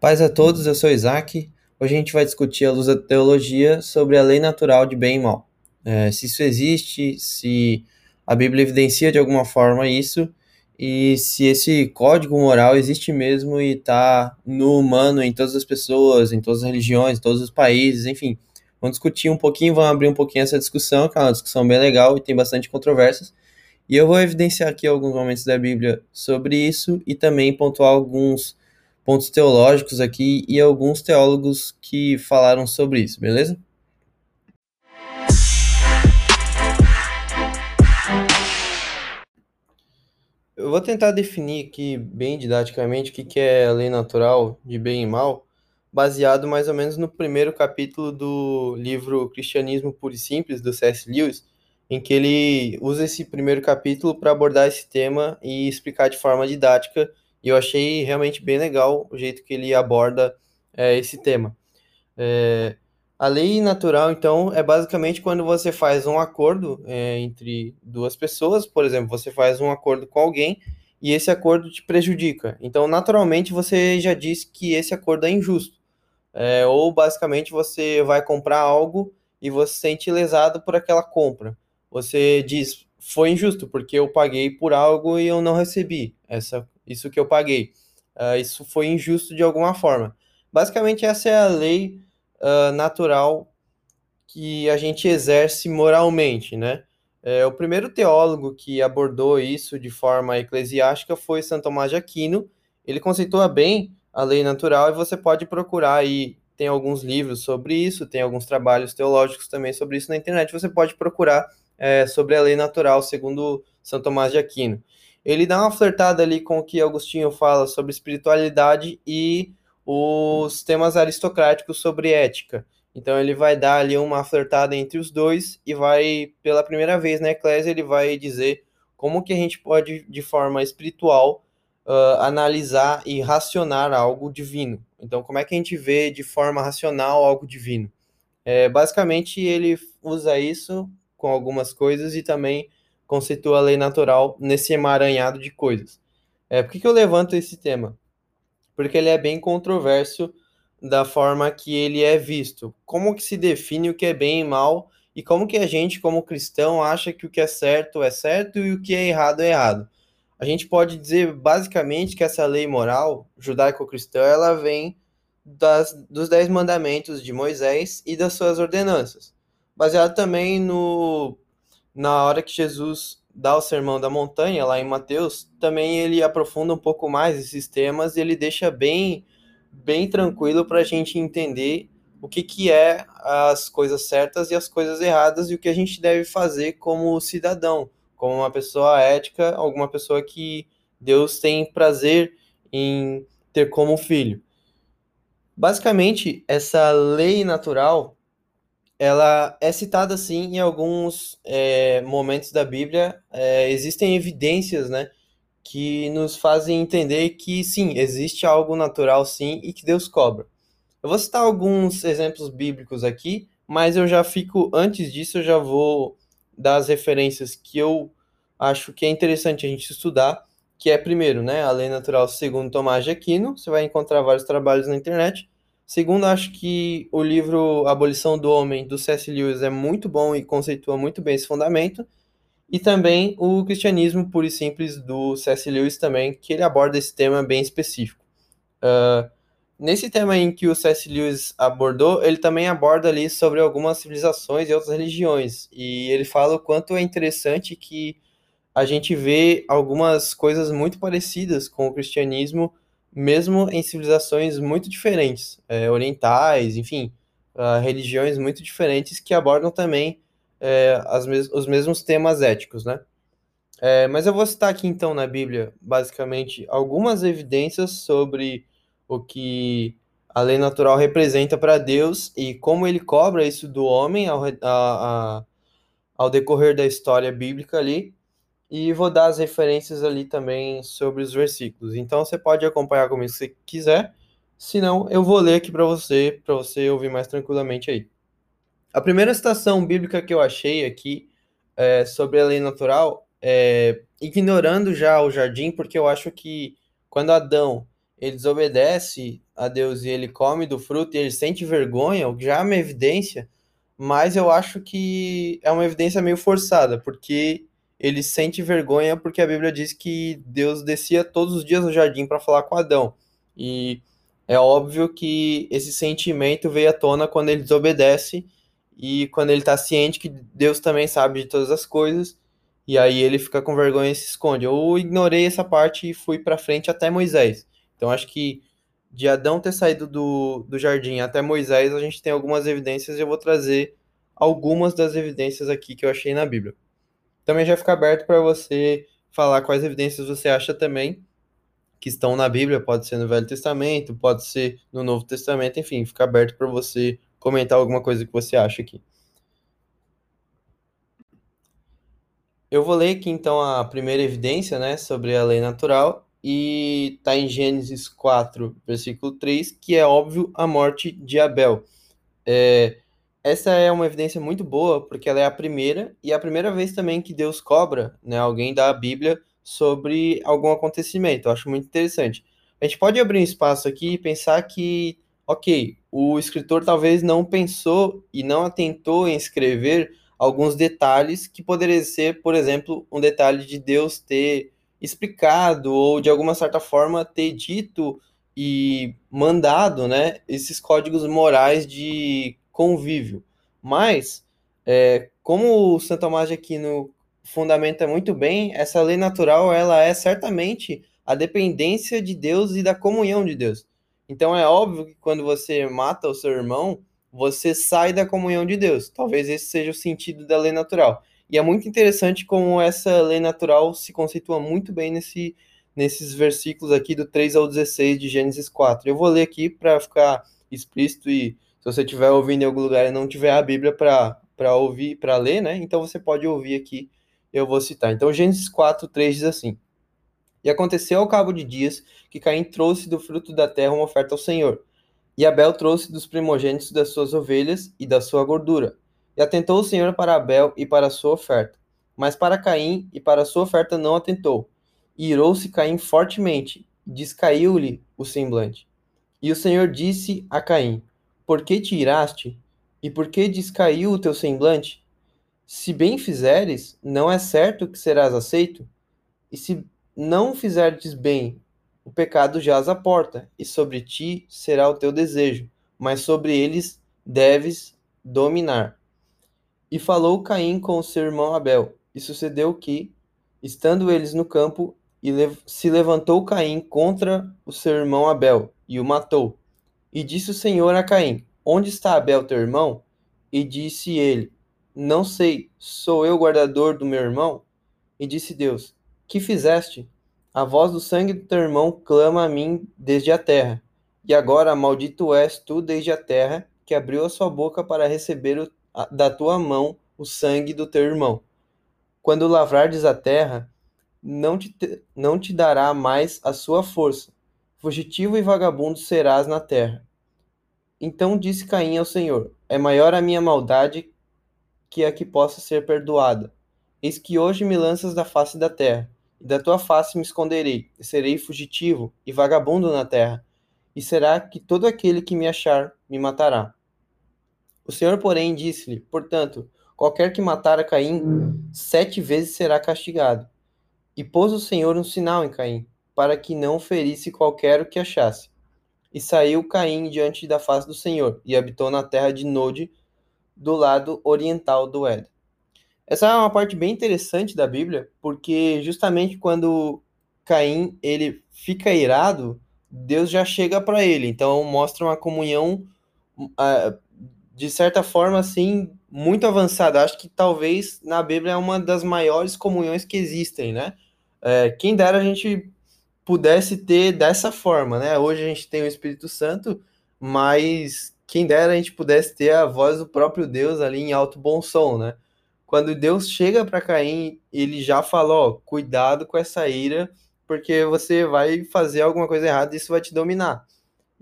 Paz a todos, eu sou Isaac. Hoje a gente vai discutir à luz da teologia sobre a lei natural de bem e mal. É, se isso existe, se a Bíblia evidencia de alguma forma isso, e se esse código moral existe mesmo e está no humano, em todas as pessoas, em todas as religiões, em todos os países, enfim. Vamos discutir um pouquinho, vamos abrir um pouquinho essa discussão, que é uma discussão bem legal e tem bastante controvérsias. E eu vou evidenciar aqui alguns momentos da Bíblia sobre isso e também pontuar alguns pontos teológicos aqui e alguns teólogos que falaram sobre isso, beleza? Eu vou tentar definir aqui bem didaticamente o que é a lei natural de bem e mal, baseado mais ou menos no primeiro capítulo do livro Cristianismo Puro e Simples, do C.S. Lewis, em que ele usa esse primeiro capítulo para abordar esse tema e explicar de forma didática e eu achei realmente bem legal o jeito que ele aborda é, esse tema. É, a lei natural, então, é basicamente quando você faz um acordo é, entre duas pessoas, por exemplo, você faz um acordo com alguém e esse acordo te prejudica. Então, naturalmente, você já diz que esse acordo é injusto. É, ou, basicamente, você vai comprar algo e você se sente lesado por aquela compra. Você diz, foi injusto, porque eu paguei por algo e eu não recebi essa isso que eu paguei. Uh, isso foi injusto de alguma forma. Basicamente, essa é a lei uh, natural que a gente exerce moralmente, né? É, o primeiro teólogo que abordou isso de forma eclesiástica foi Santo Tomás de Aquino. Ele conceitua bem a lei natural e você pode procurar aí. Tem alguns livros sobre isso, tem alguns trabalhos teológicos também sobre isso na internet. Você pode procurar é, sobre a lei natural, segundo Santo Tomás de Aquino ele dá uma flertada ali com o que Agostinho fala sobre espiritualidade e os temas aristocráticos sobre ética. Então ele vai dar ali uma flertada entre os dois e vai, pela primeira vez na Eclésia, ele vai dizer como que a gente pode, de forma espiritual, uh, analisar e racionar algo divino. Então, como é que a gente vê de forma racional algo divino? É, basicamente, ele usa isso com algumas coisas e também conceitua a lei natural nesse emaranhado de coisas. É, por que, que eu levanto esse tema? Porque ele é bem controverso da forma que ele é visto. Como que se define o que é bem e mal e como que a gente, como cristão, acha que o que é certo é certo e o que é errado é errado. A gente pode dizer basicamente que essa lei moral judaico-cristã ela vem das, dos dez mandamentos de Moisés e das suas ordenanças, baseado também no na hora que Jesus dá o sermão da montanha, lá em Mateus, também ele aprofunda um pouco mais esses temas e ele deixa bem, bem tranquilo para a gente entender o que, que é as coisas certas e as coisas erradas e o que a gente deve fazer como cidadão, como uma pessoa ética, alguma pessoa que Deus tem prazer em ter como filho. Basicamente, essa lei natural ela é citada sim em alguns é, momentos da Bíblia. É, existem evidências, né, que nos fazem entender que sim, existe algo natural sim e que Deus cobra. Eu vou citar alguns exemplos bíblicos aqui, mas eu já fico antes disso eu já vou dar as referências que eu acho que é interessante a gente estudar, que é primeiro, né, a lei natural segundo Tomás de Aquino. Você vai encontrar vários trabalhos na internet. Segundo, acho que o livro Abolição do Homem, do C.S. Lewis, é muito bom e conceitua muito bem esse fundamento. E também o Cristianismo Puro e Simples, do C.S. Lewis também, que ele aborda esse tema bem específico. Uh, nesse tema em que o C.S. Lewis abordou, ele também aborda ali sobre algumas civilizações e outras religiões. E ele fala o quanto é interessante que a gente vê algumas coisas muito parecidas com o cristianismo mesmo em civilizações muito diferentes, é, orientais, enfim, uh, religiões muito diferentes que abordam também é, mes os mesmos temas éticos, né? É, mas eu vou citar aqui então na Bíblia, basicamente, algumas evidências sobre o que a lei natural representa para Deus e como ele cobra isso do homem ao, a, a, ao decorrer da história bíblica ali, e vou dar as referências ali também sobre os versículos. Então você pode acompanhar comigo se quiser, se não, eu vou ler aqui para você, para você ouvir mais tranquilamente aí. A primeira citação bíblica que eu achei aqui é, sobre a lei natural, é, ignorando já o jardim, porque eu acho que quando Adão ele desobedece a Deus e ele come do fruto e ele sente vergonha, o que já é uma evidência, mas eu acho que é uma evidência meio forçada, porque ele sente vergonha porque a Bíblia diz que Deus descia todos os dias no jardim para falar com Adão. E é óbvio que esse sentimento veio à tona quando ele desobedece e quando ele está ciente que Deus também sabe de todas as coisas, e aí ele fica com vergonha e se esconde. Eu ignorei essa parte e fui para frente até Moisés. Então acho que de Adão ter saído do, do jardim até Moisés, a gente tem algumas evidências e eu vou trazer algumas das evidências aqui que eu achei na Bíblia. Também já fica aberto para você falar quais evidências você acha também que estão na Bíblia, pode ser no Velho Testamento, pode ser no Novo Testamento, enfim, fica aberto para você comentar alguma coisa que você acha aqui. Eu vou ler aqui então a primeira evidência, né, sobre a lei natural e está em Gênesis 4, versículo 3, que é óbvio a morte de Abel. É, essa é uma evidência muito boa, porque ela é a primeira, e é a primeira vez também que Deus cobra né, alguém da Bíblia sobre algum acontecimento. Eu acho muito interessante. A gente pode abrir um espaço aqui e pensar que, ok, o escritor talvez não pensou e não atentou em escrever alguns detalhes que poderia ser, por exemplo, um detalhe de Deus ter explicado ou de alguma certa forma ter dito e mandado, né, esses códigos morais de convívio. Mas, é, como o Santo Tomás de Aquino fundamenta muito bem, essa lei natural ela é certamente a dependência de Deus e da comunhão de Deus. Então é óbvio que quando você mata o seu irmão, você sai da comunhão de Deus. Talvez esse seja o sentido da lei natural. E é muito interessante como essa lei natural se conceitua muito bem nesse, nesses versículos aqui do 3 ao 16 de Gênesis 4. Eu vou ler aqui para ficar explícito e você estiver ouvindo em algum lugar e não tiver a Bíblia para ouvir, para ler, né? Então você pode ouvir aqui, eu vou citar. Então Gênesis 4, 3 diz assim: E aconteceu ao cabo de dias que Caim trouxe do fruto da terra uma oferta ao Senhor. E Abel trouxe dos primogênitos das suas ovelhas e da sua gordura. E atentou o Senhor para Abel e para a sua oferta. Mas para Caim e para a sua oferta não atentou. E irou-se Caim fortemente, descaiu-lhe o semblante. E o Senhor disse a Caim: Por que te iraste? E por que descaiu o teu semblante? Se bem fizeres, não é certo que serás aceito? E se não fizerdes bem, o pecado jaz à porta, e sobre ti será o teu desejo, mas sobre eles deves dominar. E falou Caim com o seu irmão Abel. E sucedeu que, estando eles no campo, se levantou Caim contra o seu irmão Abel e o matou. E disse o Senhor a Caim: Onde está Abel, teu irmão? E disse ele: Não sei, sou eu guardador do meu irmão? E disse Deus: Que fizeste? A voz do sangue do teu irmão clama a mim desde a terra. E agora maldito és tu desde a terra, que abriu a sua boca para receber o da tua mão o sangue do teu irmão. Quando lavrardes a terra, não te, não te dará mais a sua força. Fugitivo e vagabundo serás na terra. Então disse Caim ao Senhor: É maior a minha maldade que a que possa ser perdoada. Eis que hoje me lanças da face da terra, e da tua face me esconderei, e serei fugitivo e vagabundo na terra. E será que todo aquele que me achar me matará. O Senhor, porém, disse-lhe: Portanto, qualquer que matar a Caim, sete vezes será castigado. E pôs o Senhor um sinal em Caim, para que não ferisse qualquer o que achasse. E saiu Caim diante da face do Senhor, e habitou na terra de Nod, do lado oriental do Éden. Essa é uma parte bem interessante da Bíblia, porque justamente quando Caim ele fica irado, Deus já chega para ele. Então mostra uma comunhão uh, de certa forma, assim, muito avançada. Acho que talvez na Bíblia é uma das maiores comunhões que existem, né? É, quem dera a gente pudesse ter dessa forma, né? Hoje a gente tem o Espírito Santo, mas quem dera a gente pudesse ter a voz do próprio Deus ali em alto bom som, né? Quando Deus chega para Caim, ele já fala, ó, cuidado com essa ira, porque você vai fazer alguma coisa errada e isso vai te dominar.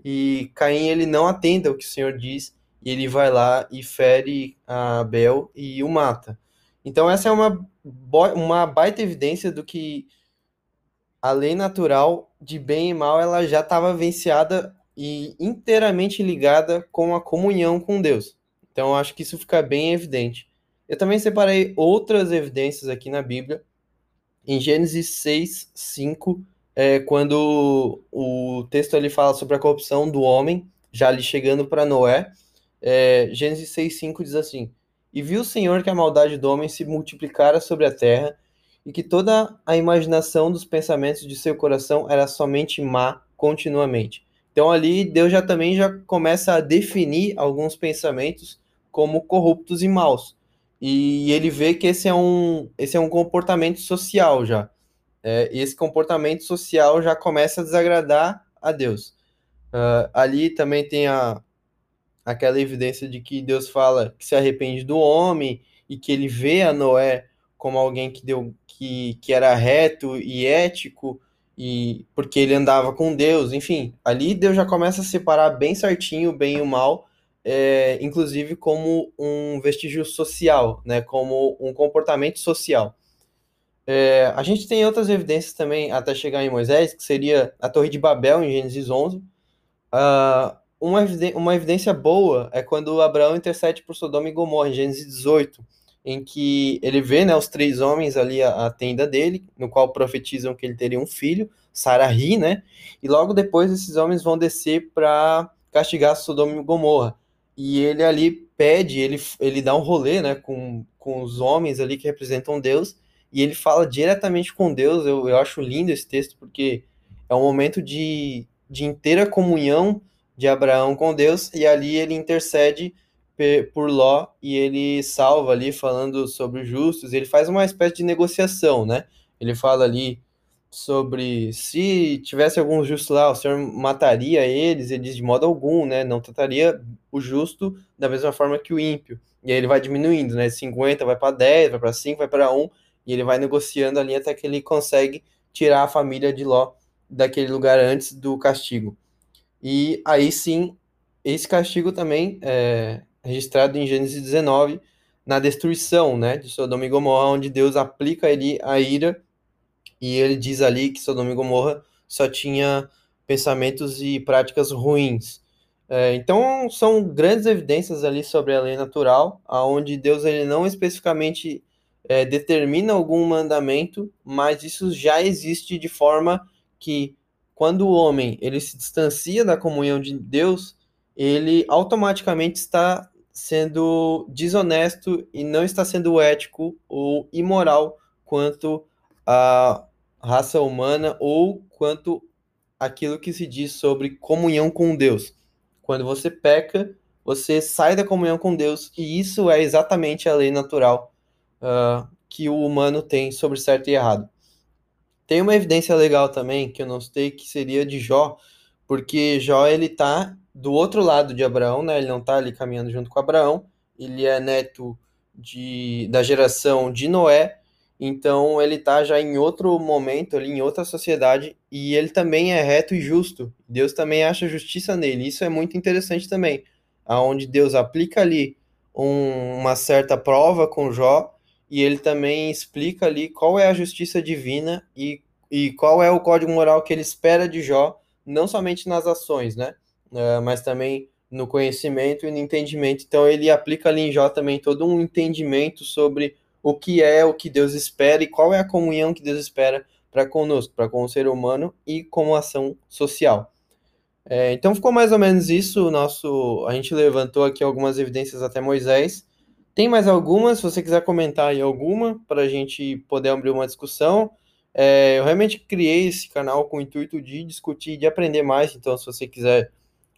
E Caim, ele não atenta ao que o Senhor diz, e ele vai lá e fere a Abel e o mata. Então essa é uma, uma baita evidência do que a lei natural de bem e mal ela já estava venciada e inteiramente ligada com a comunhão com Deus. Então, acho que isso fica bem evidente. Eu também separei outras evidências aqui na Bíblia. Em Gênesis 6, 5, é, quando o texto ali fala sobre a corrupção do homem, já ali chegando para Noé, é, Gênesis 6, 5 diz assim: E viu o Senhor que a maldade do homem se multiplicara sobre a terra, e que toda a imaginação dos pensamentos de seu coração era somente má continuamente. Então ali Deus já também já começa a definir alguns pensamentos como corruptos e maus. E ele vê que esse é um, esse é um comportamento social já. É, esse comportamento social já começa a desagradar a Deus. Uh, ali também tem a, aquela evidência de que Deus fala que se arrepende do homem e que ele vê a Noé como alguém que deu que, que era reto e ético e porque ele andava com Deus, enfim, ali Deus já começa a separar bem certinho o bem e o mal, é, inclusive como um vestígio social, né, como um comportamento social. É, a gente tem outras evidências também até chegar em Moisés, que seria a Torre de Babel em Gênesis 11. Uh, ah, uma, evidência, uma evidência boa é quando Abraão intercede por Sodoma e Gomorra em Gênesis 18 em que ele vê né, os três homens ali a, tenda dele, no qual profetizam que ele teria um filho, Sarahi, né? E logo depois esses homens vão descer para castigar Sodoma e Gomorra. E ele ali pede, ele, ele dá um rolê né, com, com os homens ali que representam Deus, e ele fala diretamente com Deus. Eu, eu acho lindo esse texto, porque é um momento de, de inteira comunhão de Abraão com Deus, e ali ele intercede por Ló e ele salva ali falando sobre os justos, ele faz uma espécie de negociação, né? Ele fala ali sobre se tivesse alguns justos lá, o Senhor mataria eles, ele diz de modo algum, né? Não trataria o justo da mesma forma que o ímpio. E aí ele vai diminuindo, né? 50 vai para 10, vai para 5, vai para 1, e ele vai negociando ali até que ele consegue tirar a família de Ló daquele lugar antes do castigo. E aí sim, esse castigo também é, registrado em Gênesis 19, na destruição né, de Sodoma e Gomorra, onde Deus aplica ali a ira e ele diz ali que Sodoma e Gomorra só tinha pensamentos e práticas ruins. É, então são grandes evidências ali sobre a lei natural, aonde Deus ele não especificamente é, determina algum mandamento, mas isso já existe de forma que quando o homem ele se distancia da comunhão de Deus, ele automaticamente está sendo desonesto e não está sendo ético ou imoral quanto à raça humana ou quanto aquilo que se diz sobre comunhão com Deus. Quando você peca, você sai da comunhão com Deus e isso é exatamente a lei natural uh, que o humano tem sobre certo e errado. Tem uma evidência legal também que eu não sei que seria de Jó, porque Jó ele tá do outro lado de Abraão, né? Ele não está ali caminhando junto com Abraão, ele é neto de, da geração de Noé, então ele está já em outro momento ali, em outra sociedade, e ele também é reto e justo. Deus também acha justiça nele. Isso é muito interessante também, aonde Deus aplica ali um, uma certa prova com Jó, e ele também explica ali qual é a justiça divina e, e qual é o código moral que ele espera de Jó, não somente nas ações, né? Uh, mas também no conhecimento e no entendimento. Então ele aplica ali em Jó também todo um entendimento sobre o que é o que Deus espera e qual é a comunhão que Deus espera para conosco, para com o ser humano e como ação social. É, então ficou mais ou menos isso. Nosso, a gente levantou aqui algumas evidências até Moisés. Tem mais algumas? Se você quiser comentar aí alguma para a gente poder abrir uma discussão. É, eu realmente criei esse canal com o intuito de discutir, de aprender mais. Então, se você quiser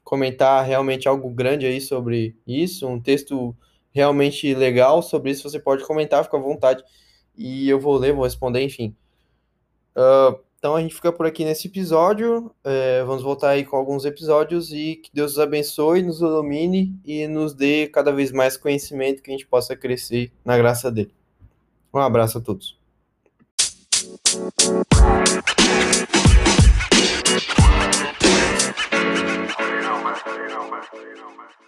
comentar realmente algo grande aí sobre isso, um texto realmente legal sobre isso, você pode comentar, fica à vontade. E eu vou ler, vou responder, enfim. Uh, então a gente fica por aqui nesse episódio. É, vamos voltar aí com alguns episódios e que Deus nos abençoe, nos ilumine e nos dê cada vez mais conhecimento que a gente possa crescer na graça dele. Um abraço a todos. You know, man.